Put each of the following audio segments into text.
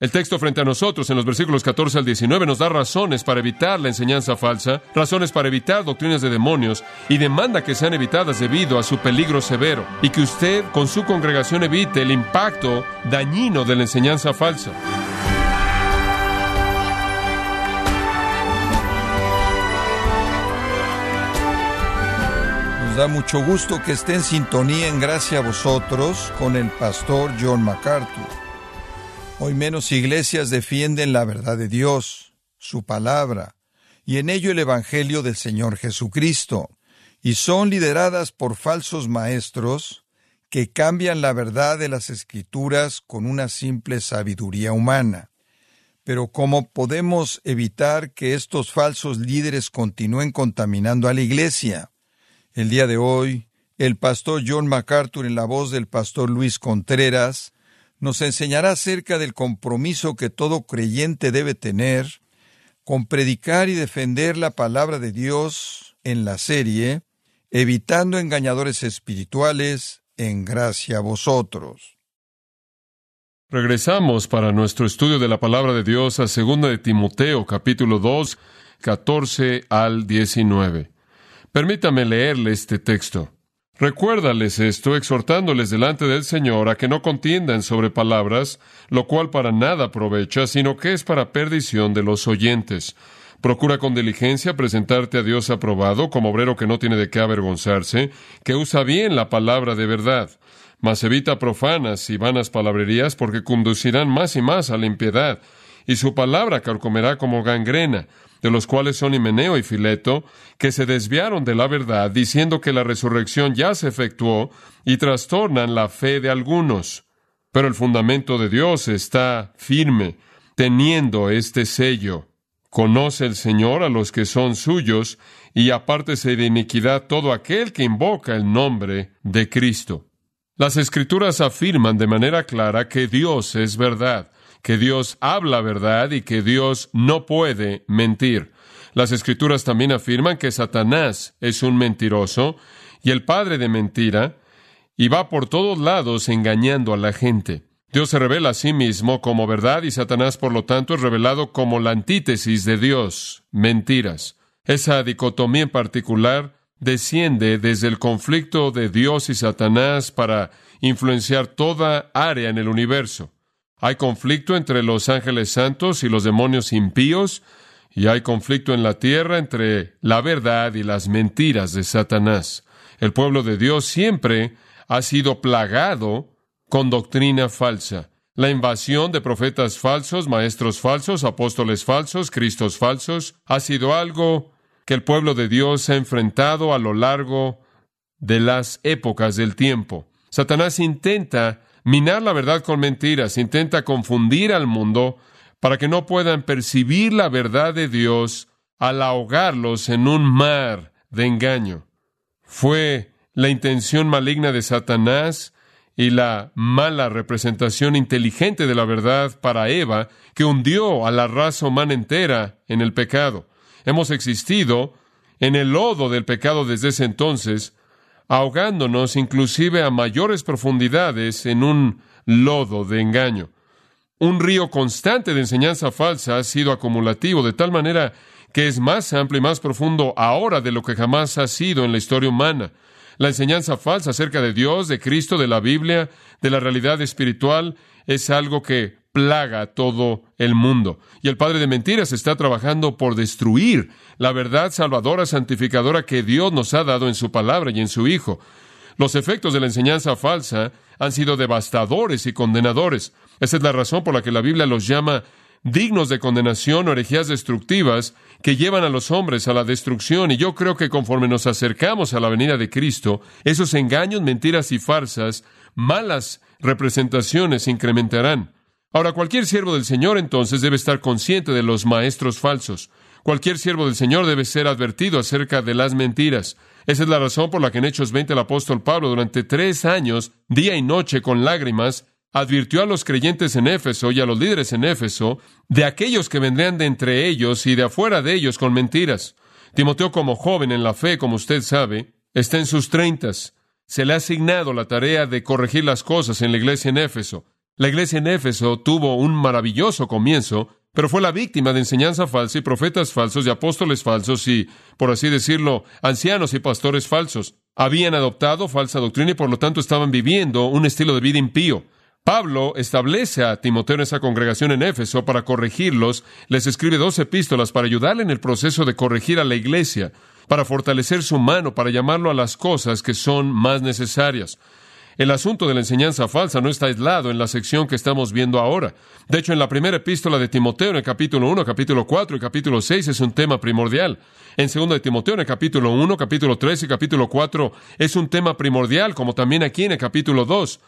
El texto frente a nosotros en los versículos 14 al 19 nos da razones para evitar la enseñanza falsa, razones para evitar doctrinas de demonios y demanda que sean evitadas debido a su peligro severo y que usted con su congregación evite el impacto dañino de la enseñanza falsa. Nos da mucho gusto que esté en sintonía en gracia a vosotros con el pastor John MacArthur. Hoy menos iglesias defienden la verdad de Dios, su palabra, y en ello el Evangelio del Señor Jesucristo, y son lideradas por falsos maestros que cambian la verdad de las Escrituras con una simple sabiduría humana. Pero ¿cómo podemos evitar que estos falsos líderes continúen contaminando a la Iglesia? El día de hoy, el pastor John MacArthur en la voz del pastor Luis Contreras nos enseñará acerca del compromiso que todo creyente debe tener con predicar y defender la palabra de Dios en la serie, evitando engañadores espirituales, en gracia a vosotros. Regresamos para nuestro estudio de la palabra de Dios a 2 de Timoteo capítulo 2, 14 al 19. Permítame leerle este texto. Recuérdales esto, exhortándoles delante del Señor a que no contiendan sobre palabras, lo cual para nada aprovecha, sino que es para perdición de los oyentes. Procura con diligencia presentarte a Dios aprobado, como obrero que no tiene de qué avergonzarse, que usa bien la palabra de verdad. Mas evita profanas y vanas palabrerías, porque conducirán más y más a la impiedad, y su palabra carcomerá como gangrena de los cuales son Himeneo y Fileto, que se desviaron de la verdad, diciendo que la resurrección ya se efectuó, y trastornan la fe de algunos. Pero el fundamento de Dios está firme, teniendo este sello. Conoce el Señor a los que son suyos, y apártese de iniquidad todo aquel que invoca el nombre de Cristo. Las Escrituras afirman de manera clara que Dios es verdad que Dios habla verdad y que Dios no puede mentir. Las escrituras también afirman que Satanás es un mentiroso y el padre de mentira y va por todos lados engañando a la gente. Dios se revela a sí mismo como verdad y Satanás, por lo tanto, es revelado como la antítesis de Dios, mentiras. Esa dicotomía en particular desciende desde el conflicto de Dios y Satanás para influenciar toda área en el universo. Hay conflicto entre los ángeles santos y los demonios impíos, y hay conflicto en la tierra entre la verdad y las mentiras de Satanás. El pueblo de Dios siempre ha sido plagado con doctrina falsa. La invasión de profetas falsos, maestros falsos, apóstoles falsos, cristos falsos, ha sido algo que el pueblo de Dios ha enfrentado a lo largo de las épocas del tiempo. Satanás intenta minar la verdad con mentiras, intenta confundir al mundo para que no puedan percibir la verdad de Dios al ahogarlos en un mar de engaño. Fue la intención maligna de Satanás y la mala representación inteligente de la verdad para Eva que hundió a la raza humana entera en el pecado. Hemos existido en el lodo del pecado desde ese entonces, ahogándonos inclusive a mayores profundidades en un lodo de engaño. Un río constante de enseñanza falsa ha sido acumulativo de tal manera que es más amplio y más profundo ahora de lo que jamás ha sido en la historia humana. La enseñanza falsa acerca de Dios, de Cristo, de la Biblia, de la realidad espiritual, es algo que plaga a todo el mundo. Y el padre de mentiras está trabajando por destruir la verdad salvadora, santificadora que Dios nos ha dado en su palabra y en su Hijo. Los efectos de la enseñanza falsa han sido devastadores y condenadores. Esa es la razón por la que la Biblia los llama dignos de condenación o herejías destructivas que llevan a los hombres a la destrucción. Y yo creo que conforme nos acercamos a la venida de Cristo, esos engaños, mentiras y farsas, malas representaciones se incrementarán. Ahora, cualquier siervo del Señor entonces debe estar consciente de los maestros falsos. Cualquier siervo del Señor debe ser advertido acerca de las mentiras. Esa es la razón por la que en Hechos 20 el apóstol Pablo durante tres años, día y noche con lágrimas, advirtió a los creyentes en Éfeso y a los líderes en Éfeso de aquellos que vendrían de entre ellos y de afuera de ellos con mentiras. Timoteo como joven en la fe, como usted sabe, está en sus treintas. Se le ha asignado la tarea de corregir las cosas en la iglesia en Éfeso. La iglesia en Éfeso tuvo un maravilloso comienzo, pero fue la víctima de enseñanza falsa y profetas falsos y apóstoles falsos y, por así decirlo, ancianos y pastores falsos. Habían adoptado falsa doctrina y por lo tanto estaban viviendo un estilo de vida impío. Pablo establece a Timoteo en esa congregación en Éfeso para corregirlos, les escribe dos epístolas para ayudarle en el proceso de corregir a la iglesia, para fortalecer su mano, para llamarlo a las cosas que son más necesarias. El asunto de la enseñanza falsa no está aislado en la sección que estamos viendo ahora. De hecho, en la primera epístola de Timoteo, en el capítulo 1, capítulo 4 y capítulo 6, es un tema primordial. En segundo de Timoteo, en el capítulo 1, capítulo 3 y capítulo 4, es un tema primordial, como también aquí en el capítulo 2.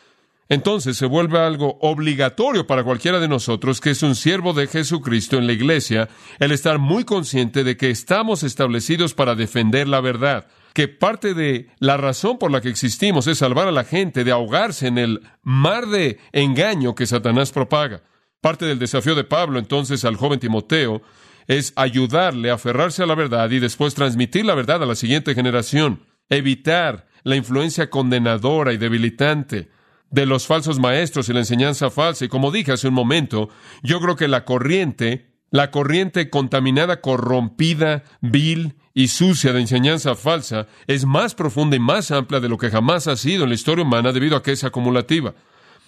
Entonces se vuelve algo obligatorio para cualquiera de nosotros que es un siervo de Jesucristo en la iglesia el estar muy consciente de que estamos establecidos para defender la verdad, que parte de la razón por la que existimos es salvar a la gente de ahogarse en el mar de engaño que Satanás propaga. Parte del desafío de Pablo entonces al joven Timoteo es ayudarle a aferrarse a la verdad y después transmitir la verdad a la siguiente generación, evitar la influencia condenadora y debilitante de los falsos maestros y la enseñanza falsa. Y como dije hace un momento, yo creo que la corriente, la corriente contaminada, corrompida, vil y sucia de enseñanza falsa es más profunda y más amplia de lo que jamás ha sido en la historia humana debido a que es acumulativa.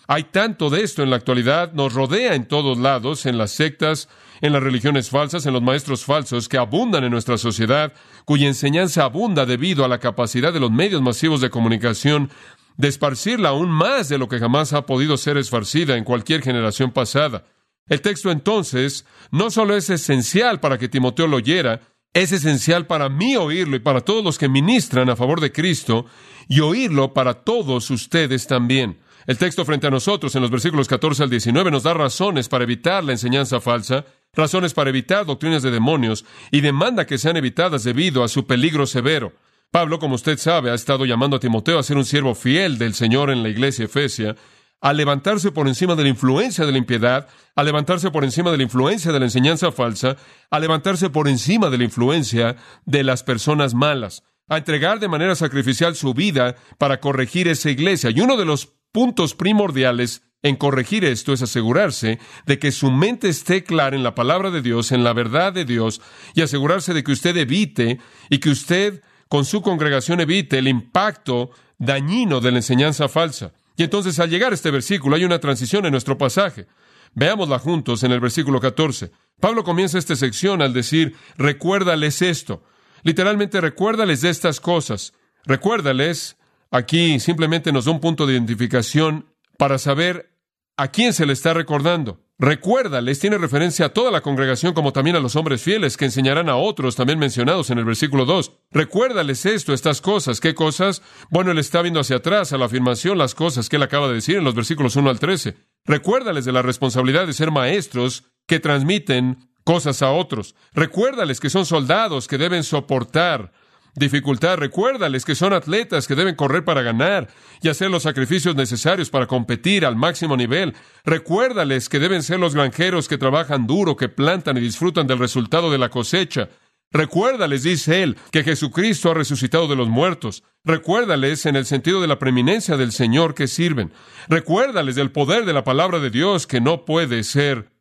Hay tanto de esto en la actualidad, nos rodea en todos lados, en las sectas, en las religiones falsas, en los maestros falsos que abundan en nuestra sociedad, cuya enseñanza abunda debido a la capacidad de los medios masivos de comunicación de esparcirla aún más de lo que jamás ha podido ser esparcida en cualquier generación pasada. El texto entonces no solo es esencial para que Timoteo lo oyera, es esencial para mí oírlo y para todos los que ministran a favor de Cristo y oírlo para todos ustedes también. El texto frente a nosotros en los versículos 14 al 19 nos da razones para evitar la enseñanza falsa, razones para evitar doctrinas de demonios y demanda que sean evitadas debido a su peligro severo. Pablo, como usted sabe, ha estado llamando a Timoteo a ser un siervo fiel del Señor en la iglesia Efesia, a levantarse por encima de la influencia de la impiedad, a levantarse por encima de la influencia de la enseñanza falsa, a levantarse por encima de la influencia de las personas malas, a entregar de manera sacrificial su vida para corregir esa iglesia. Y uno de los puntos primordiales en corregir esto es asegurarse de que su mente esté clara en la palabra de Dios, en la verdad de Dios, y asegurarse de que usted evite y que usted con su congregación evite el impacto dañino de la enseñanza falsa. Y entonces al llegar a este versículo hay una transición en nuestro pasaje. Veámosla juntos en el versículo 14. Pablo comienza esta sección al decir, recuérdales esto. Literalmente, recuérdales de estas cosas. Recuérdales, aquí simplemente nos da un punto de identificación para saber a quién se le está recordando. Recuérdales, tiene referencia a toda la congregación como también a los hombres fieles que enseñarán a otros, también mencionados en el versículo 2. Recuérdales esto, estas cosas. ¿Qué cosas? Bueno, él está viendo hacia atrás, a la afirmación, las cosas que él acaba de decir en los versículos 1 al 13. Recuérdales de la responsabilidad de ser maestros que transmiten cosas a otros. Recuérdales que son soldados que deben soportar dificultad. Recuérdales que son atletas que deben correr para ganar y hacer los sacrificios necesarios para competir al máximo nivel. Recuérdales que deben ser los granjeros que trabajan duro, que plantan y disfrutan del resultado de la cosecha. Recuérdales, dice él, que Jesucristo ha resucitado de los muertos. Recuérdales en el sentido de la preeminencia del Señor que sirven. Recuérdales del poder de la palabra de Dios que no puede ser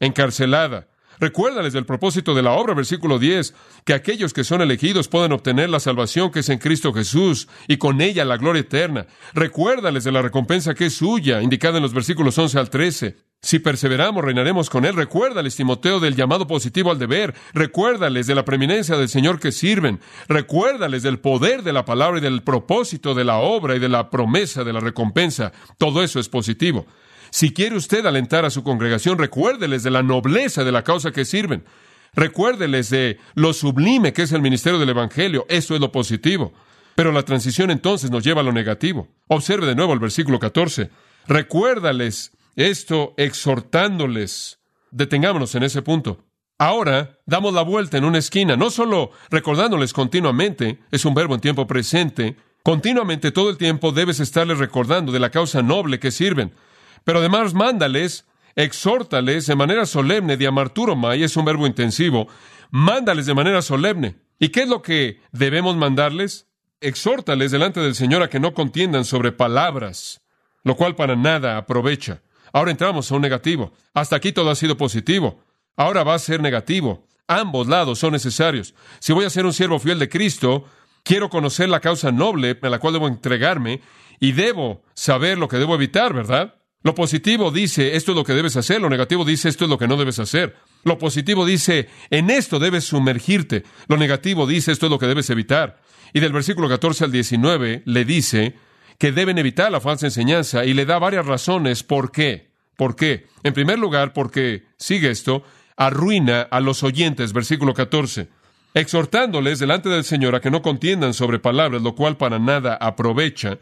encarcelada. Recuérdales del propósito de la obra, versículo 10, que aquellos que son elegidos pueden obtener la salvación que es en Cristo Jesús y con ella la gloria eterna. Recuérdales de la recompensa que es suya, indicada en los versículos 11 al 13. Si perseveramos, reinaremos con Él. Recuérdales, Timoteo, del llamado positivo al deber. Recuérdales de la preeminencia del Señor que sirven. Recuérdales del poder de la palabra y del propósito de la obra y de la promesa de la recompensa. Todo eso es positivo. Si quiere usted alentar a su congregación, recuérdeles de la nobleza de la causa que sirven. Recuérdeles de lo sublime que es el ministerio del Evangelio. Eso es lo positivo. Pero la transición entonces nos lleva a lo negativo. Observe de nuevo el versículo 14. Recuérdales esto exhortándoles. Detengámonos en ese punto. Ahora damos la vuelta en una esquina, no solo recordándoles continuamente, es un verbo en tiempo presente, continuamente todo el tiempo debes estarles recordando de la causa noble que sirven. Pero además mándales, exhórtales de manera solemne, diamarturomai es un verbo intensivo, mándales de manera solemne. ¿Y qué es lo que debemos mandarles? Exhórtales delante del Señor a que no contiendan sobre palabras, lo cual para nada aprovecha. Ahora entramos a un negativo. Hasta aquí todo ha sido positivo. Ahora va a ser negativo. Ambos lados son necesarios. Si voy a ser un siervo fiel de Cristo, quiero conocer la causa noble a la cual debo entregarme y debo saber lo que debo evitar, ¿verdad? Lo positivo dice, esto es lo que debes hacer, lo negativo dice, esto es lo que no debes hacer. Lo positivo dice, en esto debes sumergirte. Lo negativo dice, esto es lo que debes evitar. Y del versículo 14 al 19 le dice que deben evitar la falsa enseñanza y le da varias razones por qué. ¿Por qué? En primer lugar, porque, sigue esto, arruina a los oyentes, versículo 14, exhortándoles delante del Señor a que no contiendan sobre palabras, lo cual para nada aprovecha,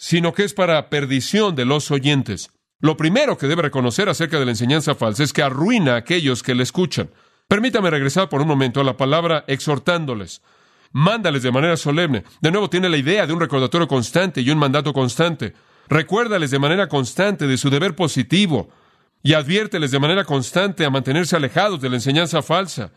sino que es para perdición de los oyentes. Lo primero que debe reconocer acerca de la enseñanza falsa es que arruina a aquellos que le escuchan. Permítame regresar por un momento a la palabra exhortándoles. Mándales de manera solemne. De nuevo tiene la idea de un recordatorio constante y un mandato constante. Recuérdales de manera constante de su deber positivo y adviérteles de manera constante a mantenerse alejados de la enseñanza falsa.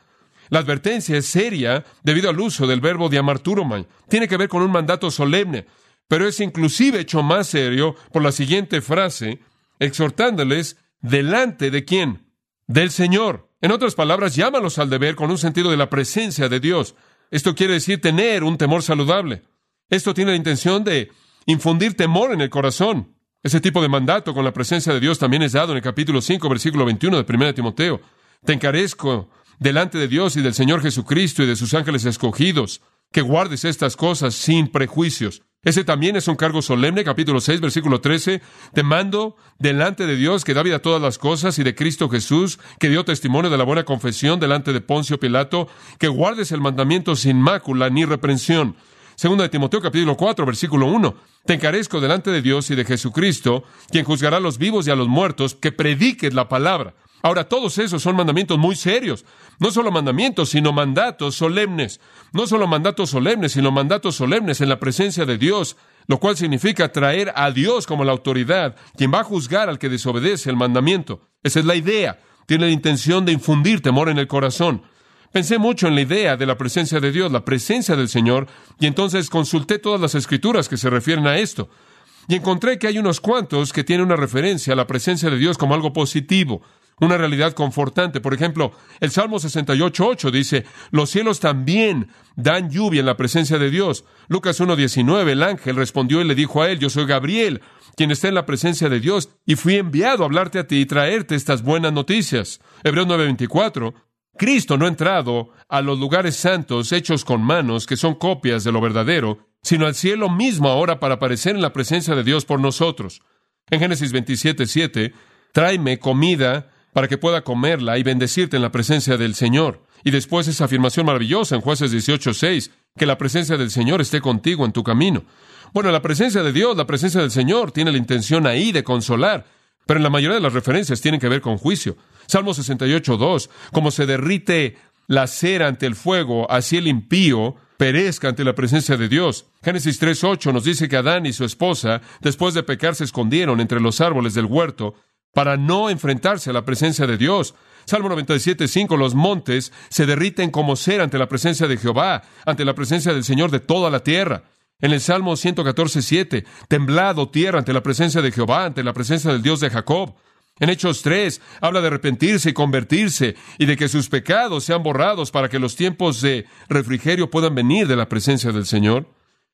La advertencia es seria debido al uso del verbo diamarturomai. Tiene que ver con un mandato solemne, pero es inclusive hecho más serio por la siguiente frase, exhortándoles delante de quién? Del Señor. En otras palabras, llámalos al deber con un sentido de la presencia de Dios. Esto quiere decir tener un temor saludable. Esto tiene la intención de infundir temor en el corazón. Ese tipo de mandato con la presencia de Dios también es dado en el capítulo 5, versículo 21 de 1 Timoteo. Te encarezco delante de Dios y del Señor Jesucristo y de sus ángeles escogidos, que guardes estas cosas sin prejuicios. Ese también es un cargo solemne, capítulo 6, versículo 13. Te mando delante de Dios que da vida a todas las cosas y de Cristo Jesús, que dio testimonio de la buena confesión delante de Poncio Pilato, que guardes el mandamiento sin mácula ni reprensión. Segunda de Timoteo capítulo 4, versículo 1. Te encarezco delante de Dios y de Jesucristo, quien juzgará a los vivos y a los muertos, que prediques la palabra. Ahora, todos esos son mandamientos muy serios. No solo mandamientos, sino mandatos solemnes. No solo mandatos solemnes, sino mandatos solemnes en la presencia de Dios, lo cual significa traer a Dios como la autoridad, quien va a juzgar al que desobedece el mandamiento. Esa es la idea. Tiene la intención de infundir temor en el corazón. Pensé mucho en la idea de la presencia de Dios, la presencia del Señor, y entonces consulté todas las escrituras que se refieren a esto. Y encontré que hay unos cuantos que tienen una referencia a la presencia de Dios como algo positivo una realidad confortante. Por ejemplo, el Salmo 68.8 dice, los cielos también dan lluvia en la presencia de Dios. Lucas 1.19, el ángel respondió y le dijo a él, yo soy Gabriel, quien está en la presencia de Dios, y fui enviado a hablarte a ti y traerte estas buenas noticias. Hebreos 9.24, Cristo no ha entrado a los lugares santos hechos con manos, que son copias de lo verdadero, sino al cielo mismo ahora para aparecer en la presencia de Dios por nosotros. En Génesis 27.7, tráeme comida para que pueda comerla y bendecirte en la presencia del Señor. Y después esa afirmación maravillosa en jueces 18.6, que la presencia del Señor esté contigo en tu camino. Bueno, la presencia de Dios, la presencia del Señor tiene la intención ahí de consolar, pero en la mayoría de las referencias tienen que ver con juicio. Salmo 68.2, como se derrite la cera ante el fuego, así el impío perezca ante la presencia de Dios. Génesis 3.8 nos dice que Adán y su esposa, después de pecar, se escondieron entre los árboles del huerto para no enfrentarse a la presencia de Dios. Salmo 97, 5, los montes se derriten como cera ante la presencia de Jehová, ante la presencia del Señor de toda la tierra. En el Salmo 114, 7, temblado tierra ante la presencia de Jehová, ante la presencia del Dios de Jacob. En Hechos 3 habla de arrepentirse y convertirse y de que sus pecados sean borrados para que los tiempos de refrigerio puedan venir de la presencia del Señor.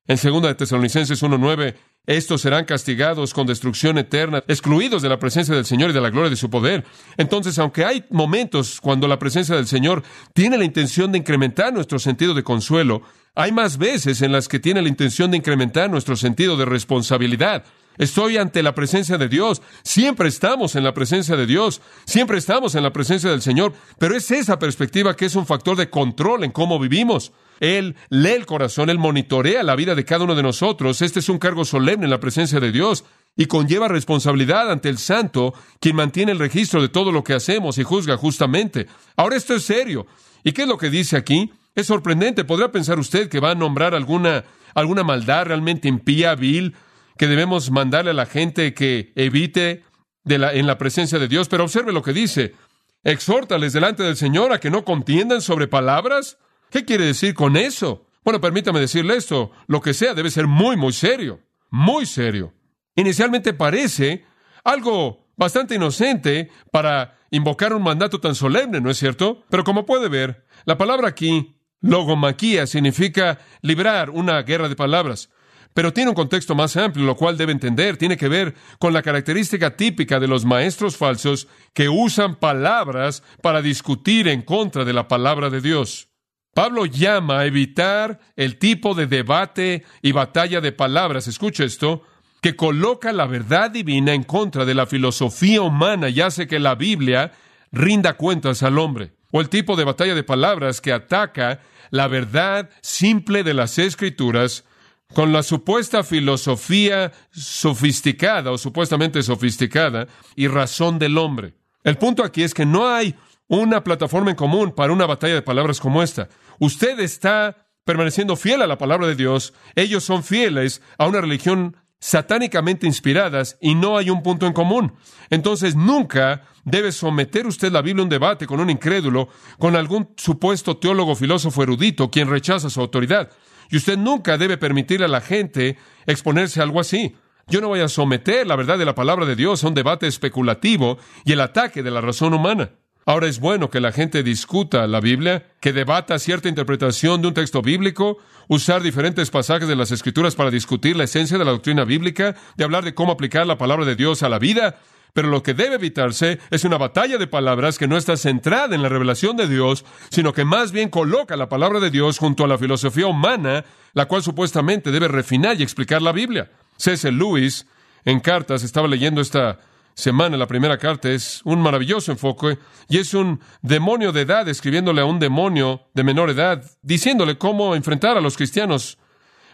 En 2 de Tesalonicenses 1.9 estos serán castigados con destrucción eterna, excluidos de la presencia del Señor y de la gloria de su poder. Entonces, aunque hay momentos cuando la presencia del Señor tiene la intención de incrementar nuestro sentido de consuelo, hay más veces en las que tiene la intención de incrementar nuestro sentido de responsabilidad. Estoy ante la presencia de Dios. Siempre estamos en la presencia de Dios. Siempre estamos en la presencia del Señor. Pero es esa perspectiva que es un factor de control en cómo vivimos. Él lee el corazón, Él monitorea la vida de cada uno de nosotros. Este es un cargo solemne en la presencia de Dios y conlleva responsabilidad ante el Santo, quien mantiene el registro de todo lo que hacemos y juzga justamente. Ahora esto es serio. ¿Y qué es lo que dice aquí? Es sorprendente. ¿Podrá pensar usted que va a nombrar alguna, alguna maldad realmente impía, vil, que debemos mandarle a la gente que evite en la presencia de Dios? Pero observe lo que dice. Exhórtales delante del Señor a que no contiendan sobre palabras ¿Qué quiere decir con eso? Bueno, permítame decirle esto. Lo que sea debe ser muy, muy serio. Muy serio. Inicialmente parece algo Bastante inocente para invocar un mandato tan solemne, ¿no es cierto? Pero como puede ver, la palabra aquí, logomaquía, significa librar una guerra de palabras. Pero tiene un contexto más amplio, lo cual debe entender, tiene que ver con la característica típica de los maestros falsos que usan palabras para discutir en contra de la palabra de Dios. Pablo llama a evitar el tipo de debate y batalla de palabras, escucha esto, que coloca la verdad divina en contra de la filosofía humana y hace que la Biblia rinda cuentas al hombre. O el tipo de batalla de palabras que ataca la verdad simple de las escrituras con la supuesta filosofía sofisticada o supuestamente sofisticada y razón del hombre. El punto aquí es que no hay una plataforma en común para una batalla de palabras como esta. Usted está permaneciendo fiel a la palabra de Dios, ellos son fieles a una religión satánicamente inspiradas y no hay un punto en común. Entonces nunca debe someter usted la Biblia a un debate con un incrédulo, con algún supuesto teólogo, filósofo erudito, quien rechaza su autoridad. Y usted nunca debe permitirle a la gente exponerse a algo así. Yo no voy a someter la verdad de la palabra de Dios a un debate especulativo y el ataque de la razón humana. Ahora es bueno que la gente discuta la Biblia, que debata cierta interpretación de un texto bíblico, usar diferentes pasajes de las Escrituras para discutir la esencia de la doctrina bíblica, de hablar de cómo aplicar la palabra de Dios a la vida, pero lo que debe evitarse es una batalla de palabras que no está centrada en la revelación de Dios, sino que más bien coloca la palabra de Dios junto a la filosofía humana, la cual supuestamente debe refinar y explicar la Biblia. C.S. Lewis, en cartas, estaba leyendo esta semana, la primera carta, es un maravilloso enfoque y es un demonio de edad escribiéndole a un demonio de menor edad, diciéndole cómo enfrentar a los cristianos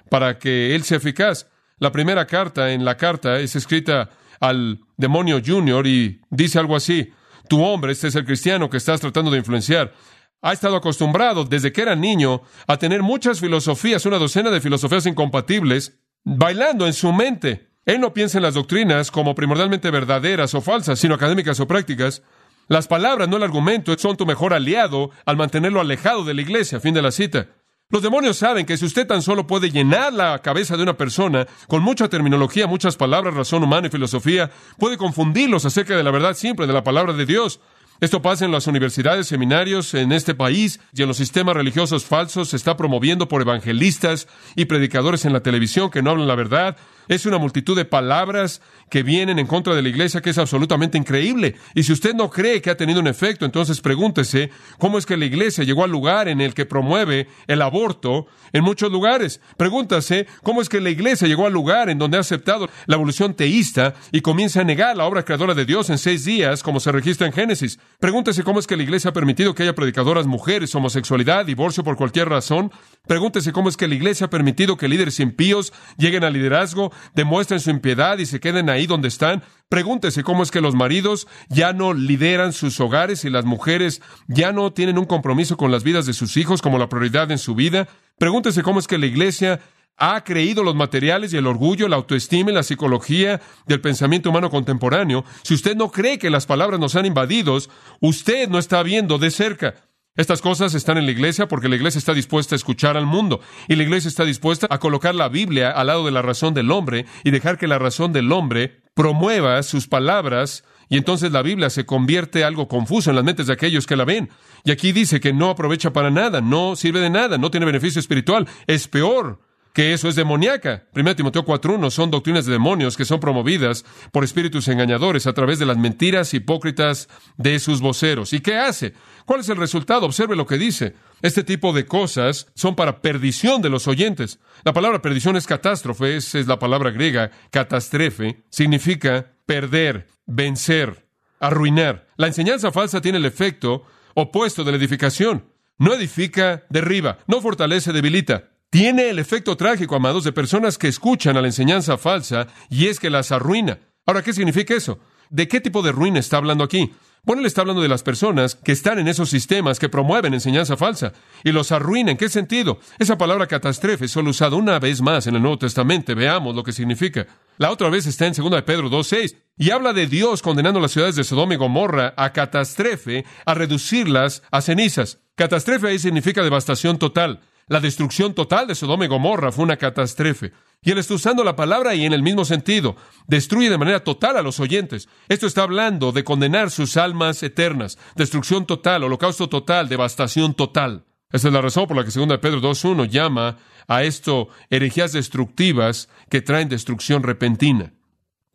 para que él sea eficaz. La primera carta en la carta es escrita al demonio junior y dice algo así, tu hombre, este es el cristiano que estás tratando de influenciar, ha estado acostumbrado desde que era niño a tener muchas filosofías, una docena de filosofías incompatibles, bailando en su mente. Él no piensa en las doctrinas como primordialmente verdaderas o falsas, sino académicas o prácticas. Las palabras, no el argumento, son tu mejor aliado al mantenerlo alejado de la iglesia. Fin de la cita. Los demonios saben que si usted tan solo puede llenar la cabeza de una persona con mucha terminología, muchas palabras, razón humana y filosofía, puede confundirlos acerca de la verdad simple de la palabra de Dios. Esto pasa en las universidades, seminarios en este país y en los sistemas religiosos falsos. Se está promoviendo por evangelistas y predicadores en la televisión que no hablan la verdad. Es una multitud de palabras que vienen en contra de la iglesia que es absolutamente increíble. Y si usted no cree que ha tenido un efecto, entonces pregúntese cómo es que la iglesia llegó al lugar en el que promueve el aborto en muchos lugares. Pregúntase cómo es que la iglesia llegó al lugar en donde ha aceptado la evolución teísta y comienza a negar la obra creadora de Dios en seis días, como se registra en Génesis. Pregúntese cómo es que la iglesia ha permitido que haya predicadoras mujeres, homosexualidad, divorcio por cualquier razón. Pregúntese cómo es que la iglesia ha permitido que líderes impíos lleguen al liderazgo demuestren su impiedad y se queden ahí donde están. Pregúntese cómo es que los maridos ya no lideran sus hogares y las mujeres ya no tienen un compromiso con las vidas de sus hijos como la prioridad en su vida. Pregúntese cómo es que la iglesia ha creído los materiales y el orgullo, la autoestima y la psicología del pensamiento humano contemporáneo. Si usted no cree que las palabras nos han invadido, usted no está viendo de cerca. Estas cosas están en la iglesia porque la iglesia está dispuesta a escuchar al mundo y la iglesia está dispuesta a colocar la Biblia al lado de la razón del hombre y dejar que la razón del hombre promueva sus palabras y entonces la Biblia se convierte algo confuso en las mentes de aquellos que la ven. Y aquí dice que no aprovecha para nada, no sirve de nada, no tiene beneficio espiritual, es peor que eso es demoníaca. 1 Timoteo 4.1 son doctrinas de demonios que son promovidas por espíritus engañadores a través de las mentiras hipócritas de sus voceros. ¿Y qué hace? ¿Cuál es el resultado? Observe lo que dice. Este tipo de cosas son para perdición de los oyentes. La palabra perdición es catástrofe, es, es la palabra griega catastrefe, significa perder, vencer, arruinar. La enseñanza falsa tiene el efecto opuesto de la edificación. No edifica, derriba, no fortalece, debilita. Tiene el efecto trágico, amados, de personas que escuchan a la enseñanza falsa y es que las arruina. Ahora, ¿qué significa eso? ¿De qué tipo de ruina está hablando aquí? Bueno, él está hablando de las personas que están en esos sistemas que promueven enseñanza falsa y los arruina. ¿En qué sentido? Esa palabra catástrofe es solo usada una vez más en el Nuevo Testamento. Veamos lo que significa. La otra vez está en 2 de Pedro 2.6 y habla de Dios condenando las ciudades de Sodoma y Gomorra a catástrofe, a reducirlas a cenizas. Catástrofe ahí significa devastación total. La destrucción total de Sodoma y Gomorra fue una catástrofe. Y él está usando la palabra y en el mismo sentido. Destruye de manera total a los oyentes. Esto está hablando de condenar sus almas eternas. Destrucción total, holocausto total, devastación total. Esa es la razón por la que 2 Pedro 2.1 llama a esto herejías destructivas que traen destrucción repentina.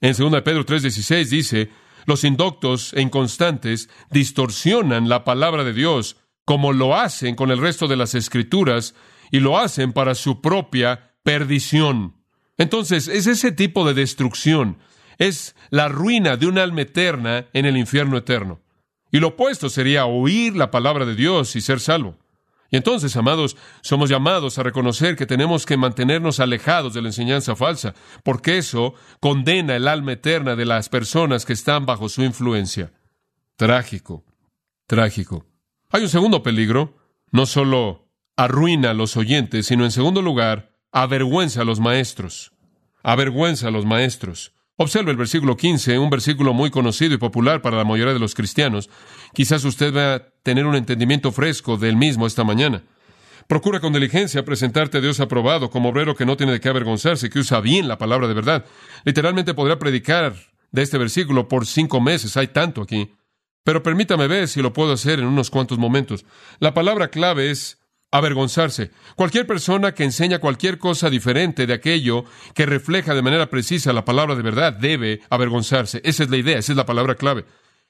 En 2 Pedro 3.16 dice, los indoctos e inconstantes distorsionan la palabra de Dios como lo hacen con el resto de las escrituras y lo hacen para su propia perdición. Entonces, es ese tipo de destrucción, es la ruina de un alma eterna en el infierno eterno. Y lo opuesto sería oír la palabra de Dios y ser salvo. Y entonces, amados, somos llamados a reconocer que tenemos que mantenernos alejados de la enseñanza falsa, porque eso condena el alma eterna de las personas que están bajo su influencia. Trágico, trágico. Hay un segundo peligro, no solo arruina a los oyentes, sino en segundo lugar, avergüenza a los maestros. Avergüenza a los maestros. Observe el versículo 15, un versículo muy conocido y popular para la mayoría de los cristianos. Quizás usted va a tener un entendimiento fresco del mismo esta mañana. Procura con diligencia presentarte a Dios aprobado como obrero que no tiene de qué avergonzarse, que usa bien la palabra de verdad. Literalmente podría predicar de este versículo por cinco meses, hay tanto aquí. Pero permítame ver si lo puedo hacer en unos cuantos momentos. La palabra clave es avergonzarse. Cualquier persona que enseña cualquier cosa diferente de aquello que refleja de manera precisa la palabra de verdad debe avergonzarse. Esa es la idea, esa es la palabra clave.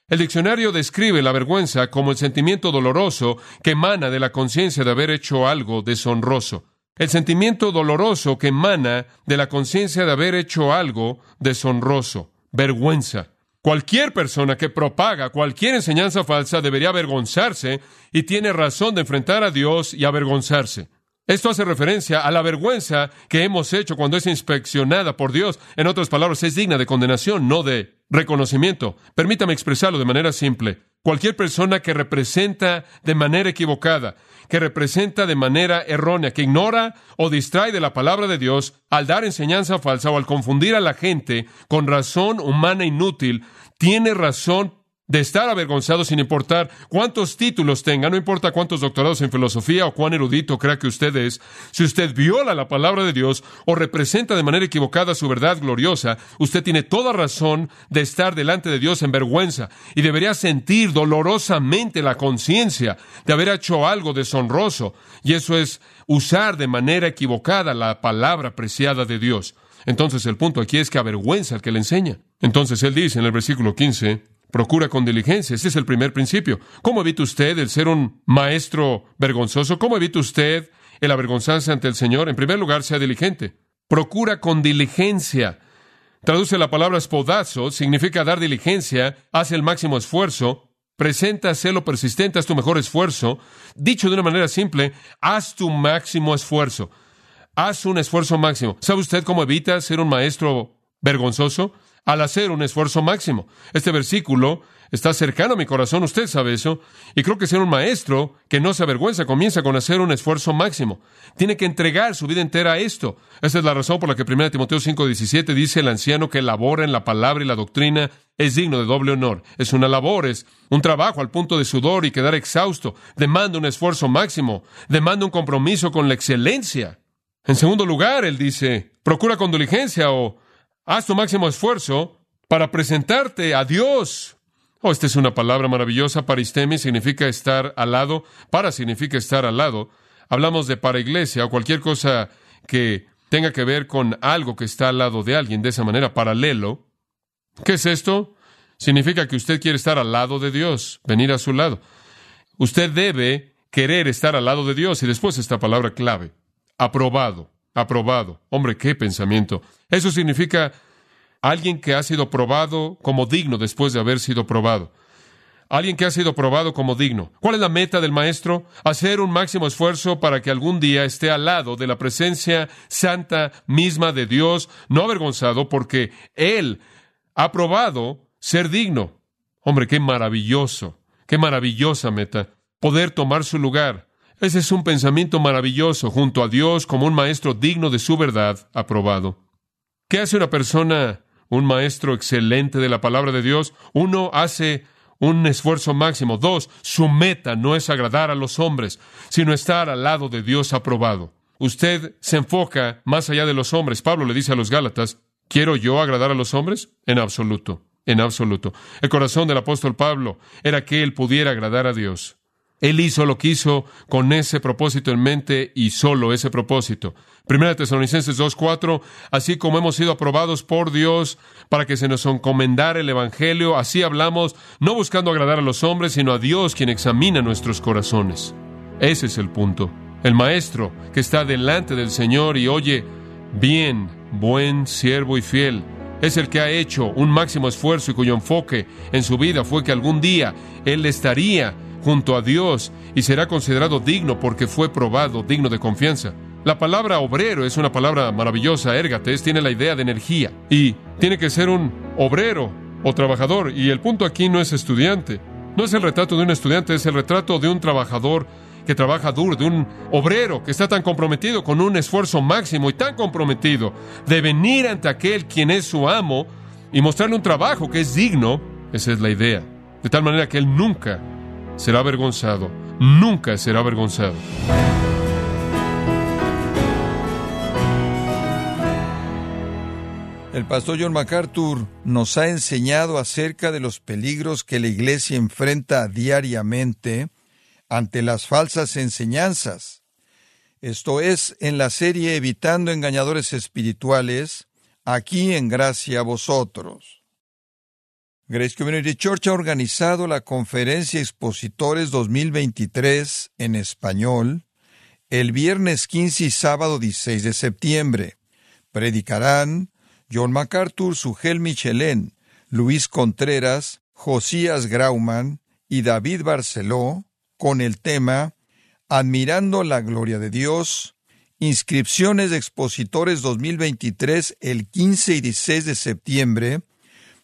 El diccionario describe la vergüenza como el sentimiento doloroso que emana de la conciencia de haber hecho algo deshonroso. El sentimiento doloroso que emana de la conciencia de haber hecho algo deshonroso. Vergüenza. Cualquier persona que propaga cualquier enseñanza falsa debería avergonzarse y tiene razón de enfrentar a Dios y avergonzarse. Esto hace referencia a la vergüenza que hemos hecho cuando es inspeccionada por Dios. En otras palabras, es digna de condenación, no de reconocimiento. Permítame expresarlo de manera simple. Cualquier persona que representa de manera equivocada, que representa de manera errónea, que ignora o distrae de la palabra de Dios al dar enseñanza falsa o al confundir a la gente con razón humana inútil, tiene razón de estar avergonzado sin importar cuántos títulos tenga, no importa cuántos doctorados en filosofía o cuán erudito crea que usted es, si usted viola la palabra de Dios o representa de manera equivocada su verdad gloriosa, usted tiene toda razón de estar delante de Dios en vergüenza y debería sentir dolorosamente la conciencia de haber hecho algo deshonroso, y eso es usar de manera equivocada la palabra preciada de Dios. Entonces el punto aquí es que avergüenza al que le enseña. Entonces él dice en el versículo 15, Procura con diligencia. Ese es el primer principio. ¿Cómo evita usted el ser un maestro vergonzoso? ¿Cómo evita usted el avergonzarse ante el Señor? En primer lugar, sea diligente. Procura con diligencia. Traduce la palabra espodazo, significa dar diligencia, hace el máximo esfuerzo, presenta celo persistente, haz tu mejor esfuerzo. Dicho de una manera simple, haz tu máximo esfuerzo. Haz un esfuerzo máximo. ¿Sabe usted cómo evita ser un maestro vergonzoso? Al hacer un esfuerzo máximo. Este versículo está cercano a mi corazón, usted sabe eso, y creo que ser un maestro que no se avergüenza comienza con hacer un esfuerzo máximo. Tiene que entregar su vida entera a esto. Esa es la razón por la que 1 Timoteo 5:17 dice el anciano que labora en la palabra y la doctrina es digno de doble honor. Es una labor, es un trabajo al punto de sudor y quedar exhausto. Demanda un esfuerzo máximo, demanda un compromiso con la excelencia. En segundo lugar, él dice, procura con diligencia o Haz tu máximo esfuerzo para presentarte a Dios. Oh, esta es una palabra maravillosa. Paristemi significa estar al lado. Para significa estar al lado. Hablamos de para iglesia o cualquier cosa que tenga que ver con algo que está al lado de alguien de esa manera, paralelo. ¿Qué es esto? Significa que usted quiere estar al lado de Dios, venir a su lado. Usted debe querer estar al lado de Dios y después esta palabra clave, aprobado aprobado. Hombre, qué pensamiento. Eso significa alguien que ha sido probado como digno después de haber sido probado. Alguien que ha sido probado como digno. ¿Cuál es la meta del maestro? Hacer un máximo esfuerzo para que algún día esté al lado de la presencia santa misma de Dios, no avergonzado, porque Él ha probado ser digno. Hombre, qué maravilloso, qué maravillosa meta. Poder tomar su lugar, ese es un pensamiento maravilloso junto a Dios como un maestro digno de su verdad, aprobado. ¿Qué hace una persona, un maestro excelente de la palabra de Dios? Uno hace un esfuerzo máximo. Dos, su meta no es agradar a los hombres, sino estar al lado de Dios aprobado. usted se enfoca más allá de los hombres. Pablo le dice a los Gálatas, ¿quiero yo agradar a los hombres? En absoluto, en absoluto. El corazón del apóstol Pablo era que él pudiera agradar a Dios. Él hizo lo que hizo con ese propósito en mente y solo ese propósito. Primera Tesalonicenses 2.4, así como hemos sido aprobados por Dios para que se nos encomendara el Evangelio, así hablamos, no buscando agradar a los hombres, sino a Dios quien examina nuestros corazones. Ese es el punto. El maestro que está delante del Señor y oye, bien, buen siervo y fiel, es el que ha hecho un máximo esfuerzo y cuyo enfoque en su vida fue que algún día Él estaría junto a Dios y será considerado digno porque fue probado, digno de confianza. La palabra obrero es una palabra maravillosa, ergates, tiene la idea de energía y tiene que ser un obrero o trabajador. Y el punto aquí no es estudiante, no es el retrato de un estudiante, es el retrato de un trabajador que trabaja duro, de un obrero que está tan comprometido con un esfuerzo máximo y tan comprometido de venir ante aquel quien es su amo y mostrarle un trabajo que es digno, esa es la idea, de tal manera que él nunca será avergonzado, nunca será avergonzado. El pastor John MacArthur nos ha enseñado acerca de los peligros que la Iglesia enfrenta diariamente ante las falsas enseñanzas. Esto es en la serie Evitando Engañadores Espirituales, aquí en Gracia a Vosotros. Grace Community Church ha organizado la conferencia Expositores 2023 en español el viernes 15 y sábado 16 de septiembre. Predicarán John MacArthur, Sugel Michelén, Luis Contreras, Josías Grauman y David Barceló con el tema Admirando la Gloria de Dios, inscripciones expositores 2023 el 15 y 16 de septiembre